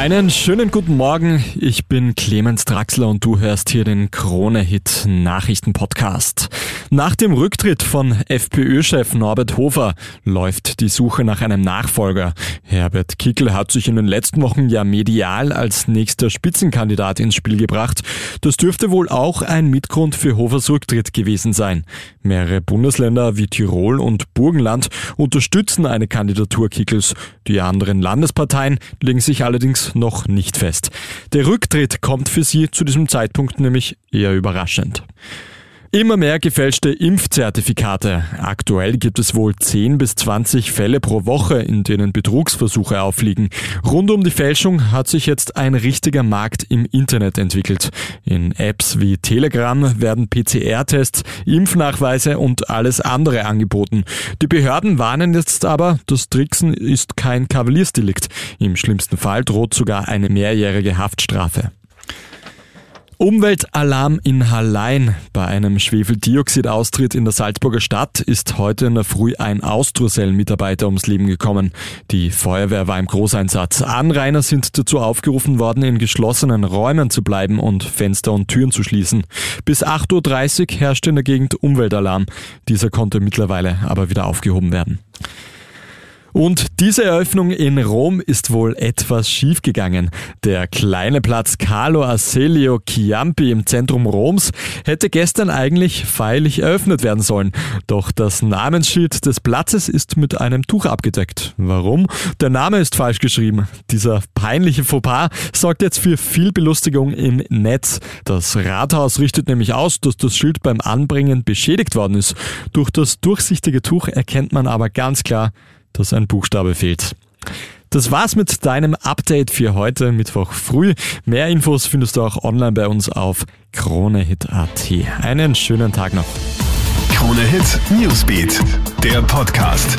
Einen schönen guten Morgen. Ich bin Clemens Draxler und du hörst hier den Krone-Hit Nachrichten-Podcast. Nach dem Rücktritt von FPÖ-Chef Norbert Hofer läuft die Suche nach einem Nachfolger. Herbert Kickel hat sich in den letzten Wochen ja medial als nächster Spitzenkandidat ins Spiel gebracht. Das dürfte wohl auch ein Mitgrund für Hofers Rücktritt gewesen sein. Mehrere Bundesländer wie Tirol und Burgenland unterstützen eine Kandidatur Kickels. Die anderen Landesparteien legen sich allerdings noch nicht fest. Der Rücktritt kommt für sie zu diesem Zeitpunkt nämlich eher überraschend. Immer mehr gefälschte Impfzertifikate. Aktuell gibt es wohl 10 bis 20 Fälle pro Woche, in denen Betrugsversuche auffliegen. Rund um die Fälschung hat sich jetzt ein richtiger Markt im Internet entwickelt. In Apps wie Telegram werden PCR-Tests, Impfnachweise und alles andere angeboten. Die Behörden warnen jetzt aber, das Tricksen ist kein Kavaliersdelikt. Im schlimmsten Fall droht sogar eine mehrjährige Haftstrafe. Umweltalarm in Hallein. Bei einem Schwefeldioxidaustritt in der Salzburger Stadt ist heute in der Früh ein Austrusel-Mitarbeiter ums Leben gekommen. Die Feuerwehr war im Großeinsatz. Anrainer sind dazu aufgerufen worden, in geschlossenen Räumen zu bleiben und Fenster und Türen zu schließen. Bis 8.30 Uhr herrschte in der Gegend Umweltalarm. Dieser konnte mittlerweile aber wieder aufgehoben werden. Und diese Eröffnung in Rom ist wohl etwas schiefgegangen. Der kleine Platz Carlo Aselio Chiampi im Zentrum Roms hätte gestern eigentlich feierlich eröffnet werden sollen. Doch das Namensschild des Platzes ist mit einem Tuch abgedeckt. Warum? Der Name ist falsch geschrieben. Dieser peinliche Fauxpas sorgt jetzt für viel Belustigung im Netz. Das Rathaus richtet nämlich aus, dass das Schild beim Anbringen beschädigt worden ist. Durch das durchsichtige Tuch erkennt man aber ganz klar, dass ein Buchstabe fehlt. Das war's mit deinem Update für heute, Mittwoch früh. Mehr Infos findest du auch online bei uns auf KroneHit.at. Einen schönen Tag noch. Krone Hit Newsbeat, der Podcast.